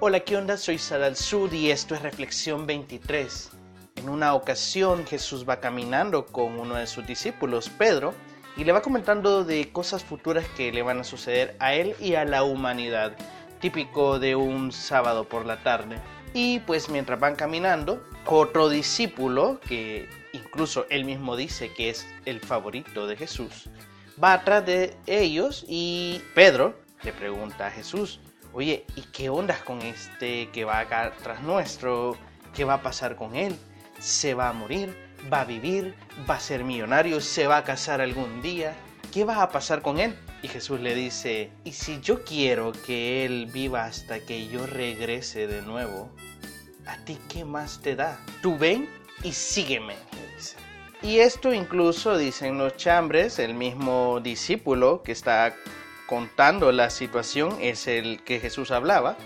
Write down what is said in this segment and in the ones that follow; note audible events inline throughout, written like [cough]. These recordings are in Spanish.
Hola, ¿qué onda? Soy Sadal Sud y esto es Reflexión 23. En una ocasión Jesús va caminando con uno de sus discípulos, Pedro, y le va comentando de cosas futuras que le van a suceder a él y a la humanidad, típico de un sábado por la tarde. Y pues mientras van caminando, otro discípulo, que incluso él mismo dice que es el favorito de Jesús, va atrás de ellos y Pedro le pregunta a Jesús, oye, ¿y qué ondas con este que va acá tras nuestro? ¿Qué va a pasar con él? ¿Se va a morir? ¿Va a vivir? ¿Va a ser millonario? ¿Se va a casar algún día? ¿Qué va a pasar con él? Y Jesús le dice, ¿y si yo quiero que él viva hasta que yo regrese de nuevo? ¿A ti qué más te da? Tú ven y sígueme, Y esto incluso dicen los chambres, el mismo discípulo que está contando la situación es el que Jesús hablaba.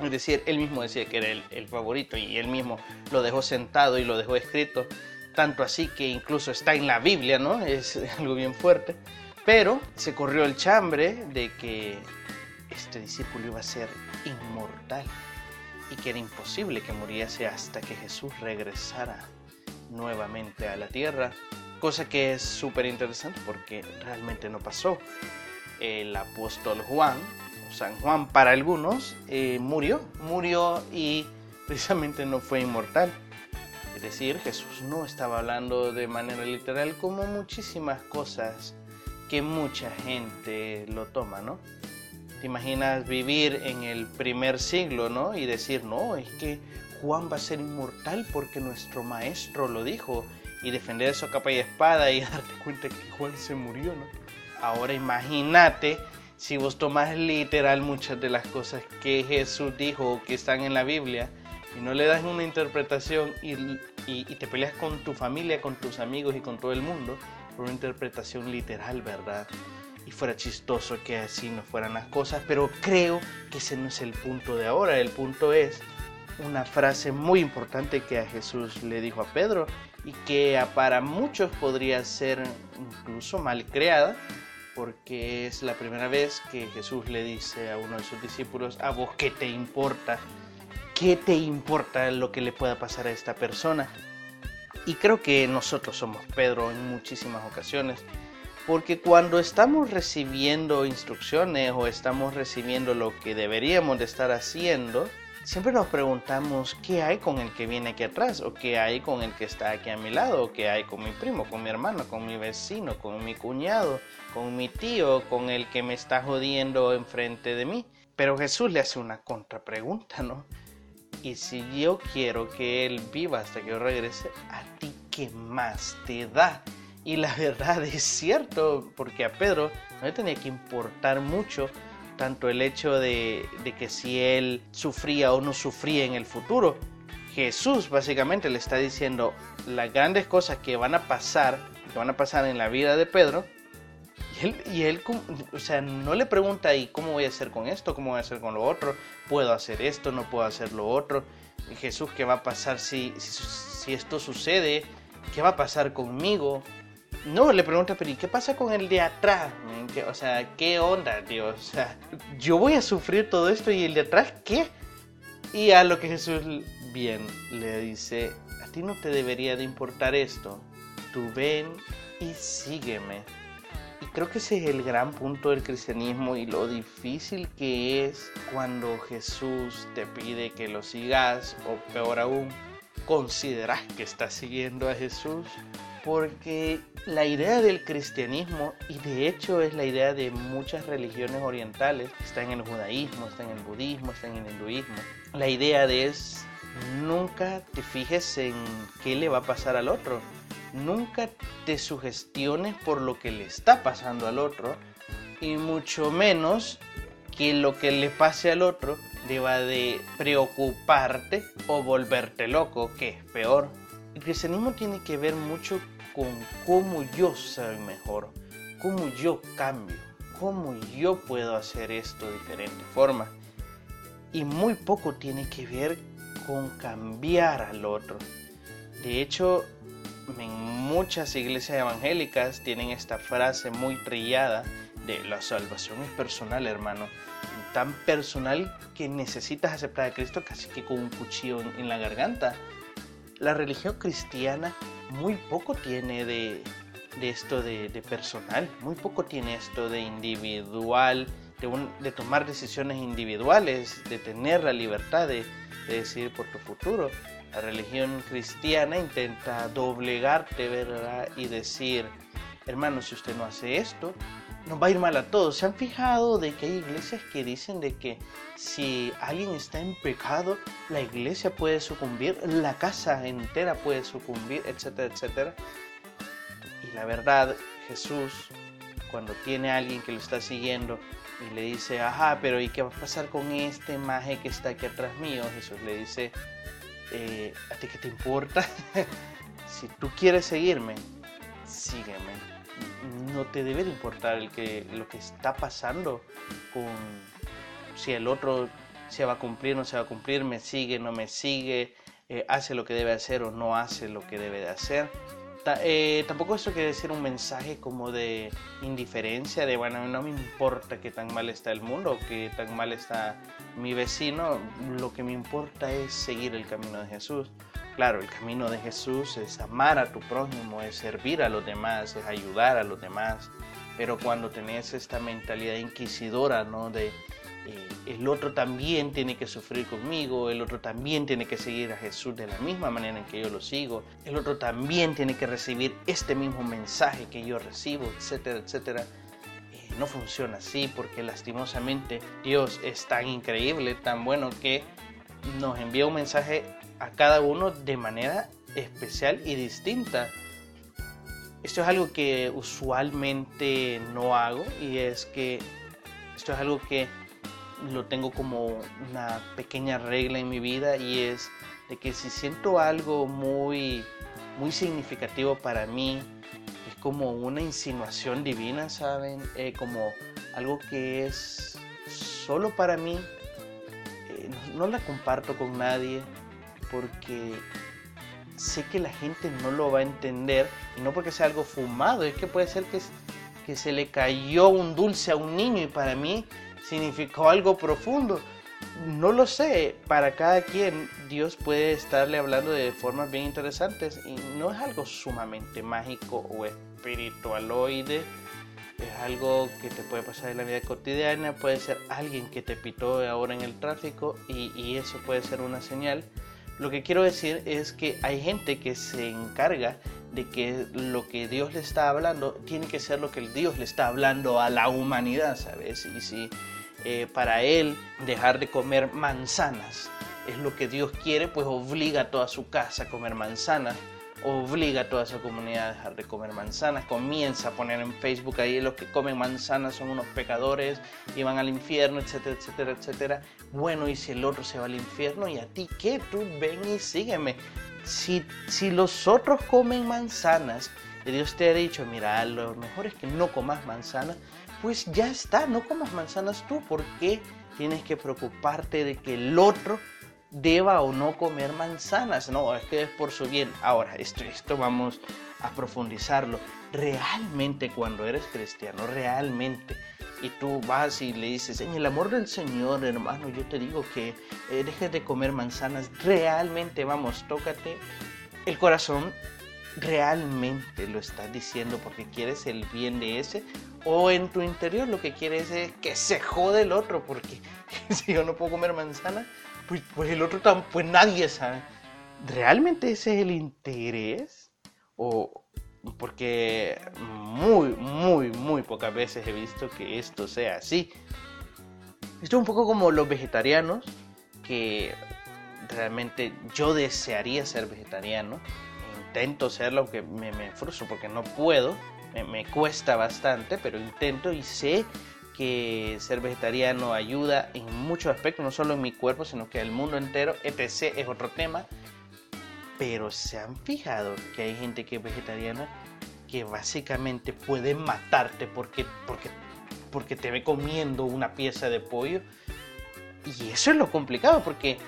Es decir, él mismo decía que era el, favorito y él mismo lo dejó sentado y lo dejó escrito. Tanto así que incluso está en la Biblia, ¿no? Es [laughs] algo bien fuerte. Pero se corrió el chambre de que este discípulo iba a ser inmortal y que era imposible que muriese hasta que Jesús regresara nuevamente a la tierra. Cosa que es súper interesante porque realmente no pasó el apóstol Juan, San Juan para algunos, eh, murió, murió y precisamente no fue inmortal. Es decir, Jesús no estaba hablando de manera literal como muchísimas cosas que mucha gente lo toma, ¿no? Te imaginas vivir en el primer siglo, ¿no? Y decir, no, es que Juan va a ser inmortal porque nuestro maestro lo dijo. Y defender eso capa y espada y [laughs] darte cuenta que Juan se murió, ¿no? Ahora imagínate si vos tomas literal muchas de las cosas que Jesús dijo o que están en la Biblia y no le das una interpretación y, te peleas con tu familia, con tus amigos y con todo el mundo por una interpretación literal, ¿verdad? Y fuera chistoso que así no fueran las cosas, pero creo que ese no es el punto de ahora. El punto es una frase muy importante que a Jesús le dijo a Pedro y que para muchos podría ser incluso mal creada, porque es la primera vez que Jesús le dice a uno de sus discípulos, a vos qué te importa, qué te importa lo que le pueda pasar a esta persona. Y creo que nosotros somos Pedro en muchísimas ocasiones, porque cuando estamos recibiendo instrucciones o estamos recibiendo lo que deberíamos de estar haciendo, siempre nos preguntamos qué hay con el que viene aquí atrás, o qué hay con el que está aquí a mi lado, o qué hay con mi primo, con mi hermano, con mi vecino, con mi cuñado, con mi tío, con el que me está jodiendo enfrente de mí. Pero Jesús le hace una contrapregunta, ¿no? Y si yo quiero que él viva hasta que yo regrese, ¿a ti qué más te da? Y la [laughs] verdad es cierto, porque a Pedro no le tenía que importar mucho tanto el hecho de, que si él sufría o no sufría en el futuro. Jesús básicamente le está diciendo las grandes cosas que van a pasar, que van a pasar en la vida de Pedro. Y él, y él o sea, no le pregunta, ¿y cómo voy a hacer con esto? ¿Cómo voy a hacer con lo otro? ¿Puedo hacer esto? ¿No puedo hacer lo otro? Y Jesús, ¿qué va a pasar si, si esto sucede? ¿Qué va a pasar conmigo? No, le pregunta, pero ¿y qué pasa con el de atrás? O sea, ¿qué onda, tío? O sea, yo voy a sufrir todo esto y el de atrás, ¿qué? Y a lo que Jesús bien le dice, a ti no te debería de importar esto. Tú ven y sígueme. Y creo que ese es el gran punto del cristianismo y lo difícil que es cuando Jesús te pide que lo sigas o peor aún, consideras que estás siguiendo a Jesús porque la idea del cristianismo, y de hecho es la idea de muchas religiones orientales, está en el judaísmo, está en el budismo, está en el hinduismo, la idea de es nunca te fijes en qué le va a pasar al otro, nunca te sugestiones por lo que le está pasando al otro, y mucho menos que lo que le pase al otro deba de preocuparte o volverte loco, que es peor. El cristianismo tiene que ver mucho con cómo yo soy mejor, cómo yo cambio, cómo yo puedo hacer esto de diferente forma. Y muy poco tiene que ver con cambiar al otro. De hecho, en muchas iglesias evangélicas tienen esta frase muy trillada de la salvación es personal, hermano. tan personal que necesitas aceptar a Cristo casi que con un cuchillo en, la garganta. La religión cristiana muy poco tiene de, esto de, personal, muy poco tiene esto de individual, de, de, tomar decisiones individuales, de tener la libertad de, de decidir por tu futuro. La religión cristiana intenta doblegarte, ¿verdad? Y decir, hermano, si usted no hace esto, nos va a ir mal a todos. ¿Se han fijado de que hay iglesias que dicen de que si alguien está en pecado, la iglesia puede sucumbir, la casa entera puede sucumbir, etcétera, etcétera? Y la verdad, Jesús, cuando tiene a alguien que lo está siguiendo y le dice, ajá, pero ¿y qué va a pasar con este maje que está aquí atrás mío? Jesús le dice, eh, ¿a ti qué te importa? [laughs] si tú quieres seguirme, sígueme no te debe de importar el que, lo que está pasando con si el otro se va a cumplir, no se va a cumplir, me sigue, no me sigue, eh, hace lo que debe hacer o no hace lo que debe de hacer. Eh, tampoco esto quiere decir un mensaje como de indiferencia, de bueno, no me importa que tan mal está el mundo o que tan mal está mi vecino, lo que me importa es seguir el camino de Jesús. Claro, el camino de Jesús es amar a tu prójimo, es servir a los demás, es ayudar a los demás. Pero cuando tenés esta mentalidad inquisidora, ¿no? De eh, el otro también tiene que sufrir conmigo, el otro también tiene que seguir a Jesús de la misma manera en que yo lo sigo, el otro también tiene que recibir este mismo mensaje que yo recibo, etcétera, etcétera. No funciona así porque lastimosamente Dios es tan increíble, tan bueno que nos envía un mensaje a cada uno de manera especial y distinta. Esto es algo que usualmente no hago y es que esto es algo que lo tengo como una pequeña regla en mi vida y es de que si siento algo muy muy significativo para mí es como una insinuación divina, ¿saben? Eh, como algo que es solo para mí, eh, no la comparto con nadie, porque sé que la gente no lo va a entender y no porque sea algo fumado, es que puede ser que, que se le cayó un dulce a un niño y para mí significó algo profundo. No lo sé, para cada quien Dios puede estarle hablando de formas bien interesantes y no es algo sumamente mágico o espiritualoide, es algo que te puede pasar en la vida cotidiana, puede ser alguien que te pitó ahora en el tráfico y, y eso puede ser una señal lo que quiero decir es que hay gente que se encarga de que lo que Dios le está hablando tiene que ser lo que Dios le está hablando a la humanidad, ¿sabes? Y si eh, para él dejar de comer manzanas es lo que Dios quiere, pues obliga a toda su casa a comer manzanas obliga a toda esa comunidad a dejar de comer manzanas, comienza a poner en Facebook ahí los que comen manzanas son unos pecadores y van al infierno, etcétera, etcétera, etcétera. Bueno, y si el otro se va al infierno, ¿y a ti qué? Tú ven y sígueme. Si, si los otros comen manzanas, y Dios te ha dicho, mira, lo mejor es que no comas manzanas, pues ya está, no comas manzanas tú, ¿por qué tienes que preocuparte de que el otro deba o no comer manzanas. No, es que es por su bien. Ahora, esto, esto vamos a profundizarlo. Realmente cuando eres cristiano, realmente, y tú vas y le dices, en el amor del Señor, hermano, yo te digo que eh, dejes de comer manzanas, realmente, vamos, tócate el corazón, realmente lo estás diciendo porque quieres el bien de ese, o en tu interior lo que quieres es que se jode el otro, porque [laughs] si yo no puedo comer manzana, pues, pues, el otro tampoco, pues nadie sabe. ¿Realmente ese es el interés? O porque muy, muy, muy pocas veces he visto que esto sea así. Esto es un poco como los vegetarianos, que realmente yo desearía ser vegetariano. Intento serlo, aunque me, me frustro porque no puedo. Me, me cuesta bastante, pero intento y sé que ser vegetariano ayuda en muchos aspectos, no solo en mi cuerpo, sino que el mundo entero, etc. es otro tema. Pero se han fijado que hay gente que es vegetariana que básicamente puede matarte porque, porque, porque te ve comiendo una pieza de pollo. Y eso es lo complicado porque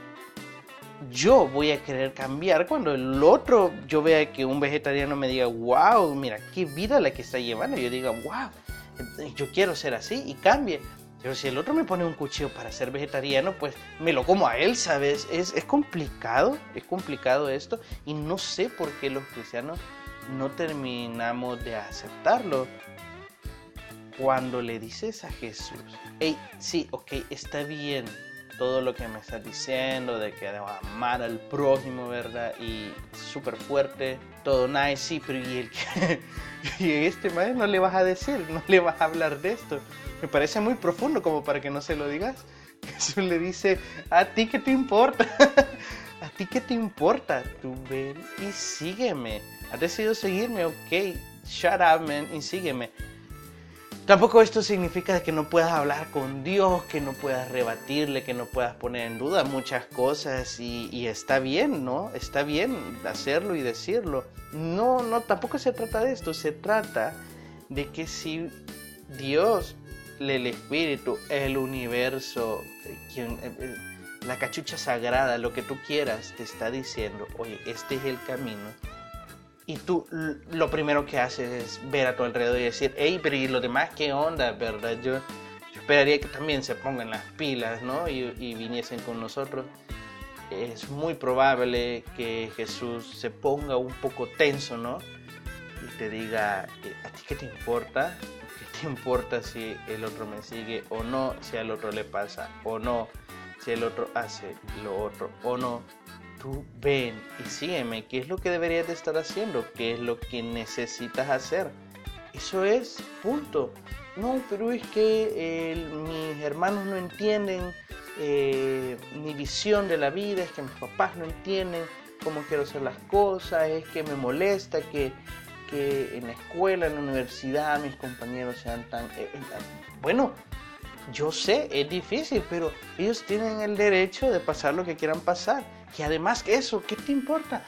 yo voy a querer cambiar cuando el otro yo vea que un vegetariano me diga, wow, mira qué vida la que está llevando. Yo diga, wow, yo quiero ser así y cambie. Pero si el otro me pone un cuchillo para ser vegetariano, pues me lo como a él, ¿sabes? Es, es complicado, es complicado esto. Y no sé por qué los cristianos no terminamos de aceptarlo. Cuando le dices a Jesús, hey, sí, ok, está bien todo lo que me estás diciendo, de que debo amar al prójimo, ¿verdad? Y súper fuerte, todo nice, sí, pero ¿y, el que, [laughs] y este madre no le vas a decir, no le vas a hablar de esto. Me parece muy profundo como para que no se lo digas. [laughs] Jesús le dice, ¿a ti qué te importa? [laughs] ¿A ti qué te importa? Tú ven y sígueme. Has decidido seguirme, ok. Shut up, man, y sígueme. Tampoco esto significa que no puedas hablar con Dios, que no puedas rebatirle, que no puedas poner en duda muchas cosas y, está bien, ¿no? Está bien hacerlo y decirlo. No, no, tampoco se trata de esto, se trata de que si Dios, el Espíritu, el universo, quien, la cachucha sagrada, lo que tú quieras, te está diciendo, oye, este es el camino, y tú lo primero que haces es ver a tu alrededor y decir, hey, pero ¿y los demás qué onda, verdad? Yo, yo esperaría que también se pongan las pilas, ¿no? Y, y, viniesen con nosotros. Es muy probable que Jesús se ponga un poco tenso, ¿no? Y te diga, eh, ¿a ti qué te importa? ¿Qué te importa si el otro me sigue o no? Si al otro le pasa o no? Si el otro hace lo otro o no? Tú ven y sígueme, ¿qué es lo que deberías de estar haciendo? ¿Qué es lo que necesitas hacer? Eso es, punto. No, pero es que mis hermanos no entienden eh, mi visión de la vida, es que mis papás no entienden cómo quiero hacer las cosas, es que me molesta que, que en la escuela, en la universidad, mis compañeros sean tan... Eh, eh, bueno, yo sé, es difícil, pero ellos tienen el derecho de pasar lo que quieran pasar. Y además eso, ¿qué te importa?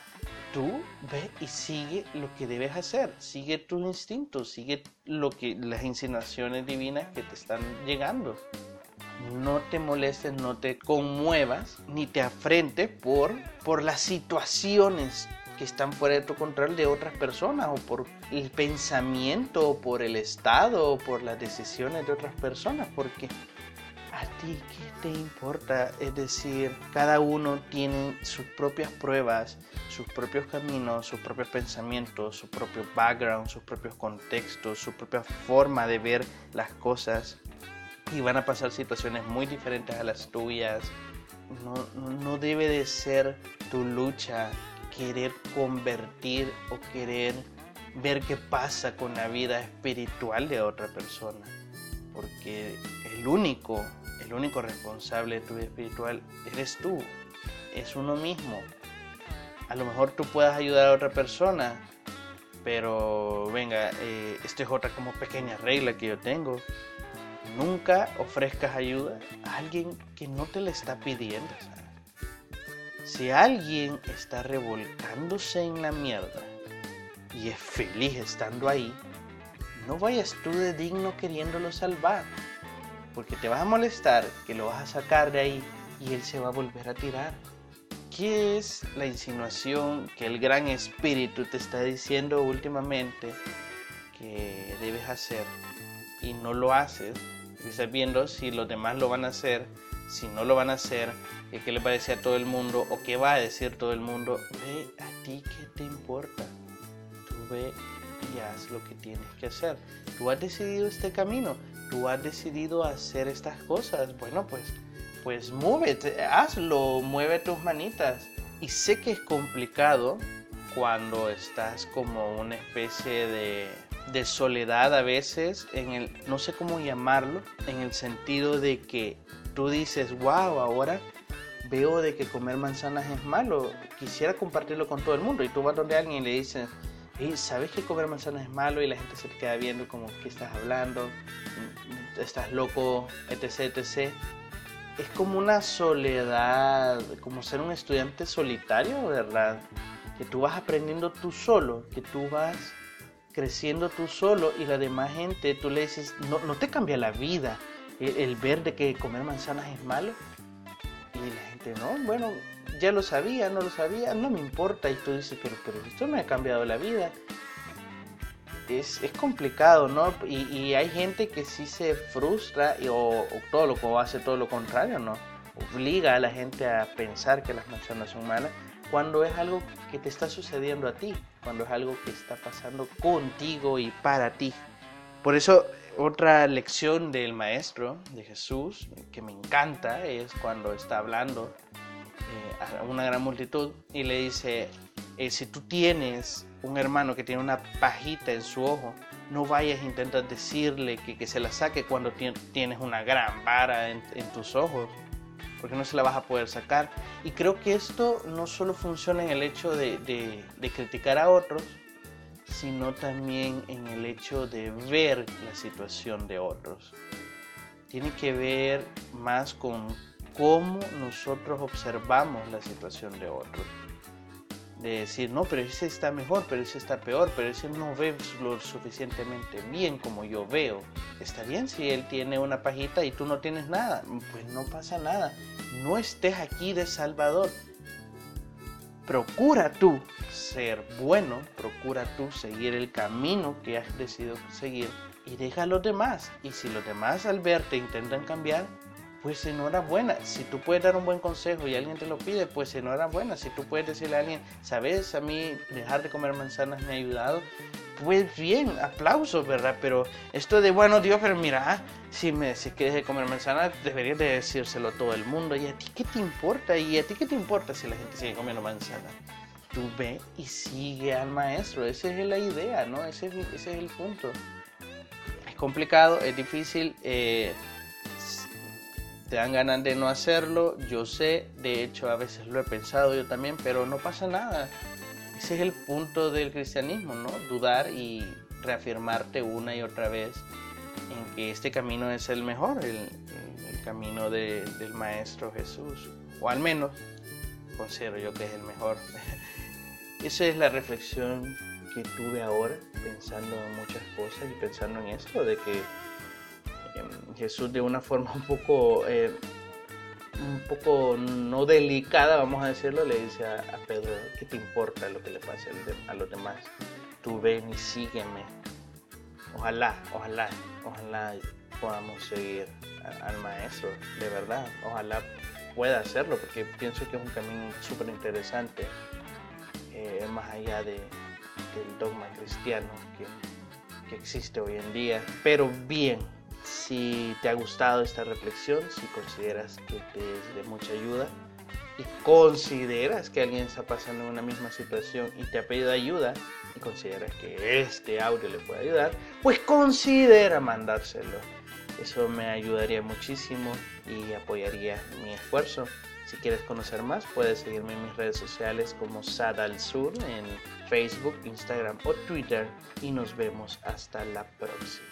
Tú ve y sigue lo que debes hacer, sigue tus instintos, sigue lo que las insinuaciones divinas que te están llegando. No te molestes, no te conmuevas, ni te afrentes por, por las situaciones que están fuera de tu control de otras personas o por el pensamiento o por el estado o por las decisiones de otras personas porque a ti qué te importa es decir cada uno tiene sus propias pruebas sus propios caminos sus propios pensamientos su propio background sus propios contextos su propia forma de ver las cosas y van a pasar situaciones muy diferentes a las tuyas no, no debe de ser tu lucha querer convertir o querer ver qué pasa con la vida espiritual de otra persona. Porque el único, el único responsable de tu vida espiritual eres tú, es uno mismo. A lo mejor tú puedas ayudar a otra persona, pero venga, eh, esto es otra como pequeña regla que yo tengo. Nunca ofrezcas ayuda a alguien que no te la está pidiendo. Si alguien está revolcándose en la mierda y es feliz estando ahí, no vayas tú de digno queriéndolo salvar, porque te vas a molestar que lo vas a sacar de ahí y él se va a volver a tirar. ¿Qué es la insinuación que el gran espíritu te está diciendo últimamente que debes hacer y no lo haces? Estás viendo si los demás lo van a hacer si no lo van a hacer, qué le decir a todo el mundo o qué va a decir todo el mundo, ve a ti qué te importa. Tú ve y haz lo que tienes que hacer. Tú has decidido este camino, tú has decidido hacer estas cosas. Bueno, pues, pues muévete, hazlo, mueve tus manitas. Y sé que es complicado cuando estás como una especie de, de soledad a veces, en el, no sé cómo llamarlo, en el sentido de que tú dices, wow, ahora veo de que comer manzanas es malo, quisiera compartirlo con todo el mundo. Y tú vas donde alguien le dices, ¿sabes que comer manzanas es malo? Y la gente se te queda viendo como, ¿qué estás hablando? ¿Estás loco? Etc, etc. Es como una soledad, como ser un estudiante solitario, ¿verdad? Que tú vas aprendiendo tú solo, que tú vas creciendo tú solo y la demás gente, tú le dices, no, no te cambia la vida el, ver de que comer manzanas es malo. Y la gente, no, bueno, ya lo sabía, no lo sabía, no me importa. Y tú dices, pero, pero esto me ha cambiado la vida. es, es complicado, ¿no? Y, y, hay gente que sí se frustra y, o, todo lo que hace todo lo contrario, ¿no? Obliga a la gente a pensar que las manzanas son malas cuando es algo que te está sucediendo a ti, cuando es algo que está pasando contigo y para ti. Por eso otra lección del maestro, de Jesús, que me encanta, es cuando está hablando eh, a una gran multitud y le dice, eh, si tú tienes un hermano que tiene una pajita en su ojo, no vayas a intentar decirle que, se la saque cuando tienes una gran vara en tus ojos porque no se la vas a poder sacar. Y creo que esto no solo funciona en el hecho de, de, criticar a otros, sino también en el hecho de ver la situación de otros. Tiene que ver más con cómo nosotros observamos la situación de otros de decir, no, pero ese está mejor, pero ese está peor, pero ese no ve lo suficientemente bien como yo veo. Está bien si él tiene una pajita y tú no tienes nada, pues no pasa nada. No estés aquí de Salvador. Procura tú ser bueno, procura tú seguir el camino que has decidido seguir y deja a los demás. Y si los demás al verte intentan cambiar, pues enhorabuena. Si tú puedes dar un buen consejo y alguien te lo pide, pues enhorabuena. Si tú puedes decirle a alguien, sabes, a mí dejar de comer manzanas me ha ayudado, pues bien, aplausos, ¿verdad? Pero esto de, bueno, Dios, pero mira, si me decís que deje de comer manzanas, deberías de decírselo a todo el mundo. ¿Y a ti qué te importa? ¿Y a ti qué te importa si la gente sigue comiendo manzanas? Tú ve y sigue al maestro. Esa es la idea, ¿no? Ese es, ese es el punto. Es complicado, es difícil. Eh, te dan ganas de no hacerlo, yo sé, de hecho a veces lo he pensado yo también, pero no pasa nada. Ese es el punto del cristianismo, ¿no? Dudar y reafirmarte una y otra vez en que este camino es el mejor, el, camino del Maestro Jesús, o al menos considero yo que es el mejor. [laughs] Esa es la reflexión que tuve ahora, pensando en muchas cosas y pensando en esto, de que Jesús de una forma [laughs] un poco, eh, un poco no delicada, vamos a decirlo, le dice a, Pedro, ¿qué te importa lo que le pase a los demás? Tú ven y sígueme. Ojalá, ojalá, ojalá podamos seguir al maestro, de verdad. Ojalá pueda hacerlo, porque pienso que es un camino súper interesante, eh, más allá de, del dogma cristiano que, que existe hoy en día. Pero bien, si te ha gustado esta reflexión, si consideras que te es de mucha ayuda y consideras que alguien está pasando una misma situación y te ha pedido ayuda y consideras que este audio le puede ayudar, pues considera mandárselo. Eso me ayudaría muchísimo y apoyaría mi esfuerzo. Si quieres conocer más, puedes seguirme en mis redes sociales como Sad al Sur en Facebook, Instagram o Twitter y nos vemos hasta la próxima.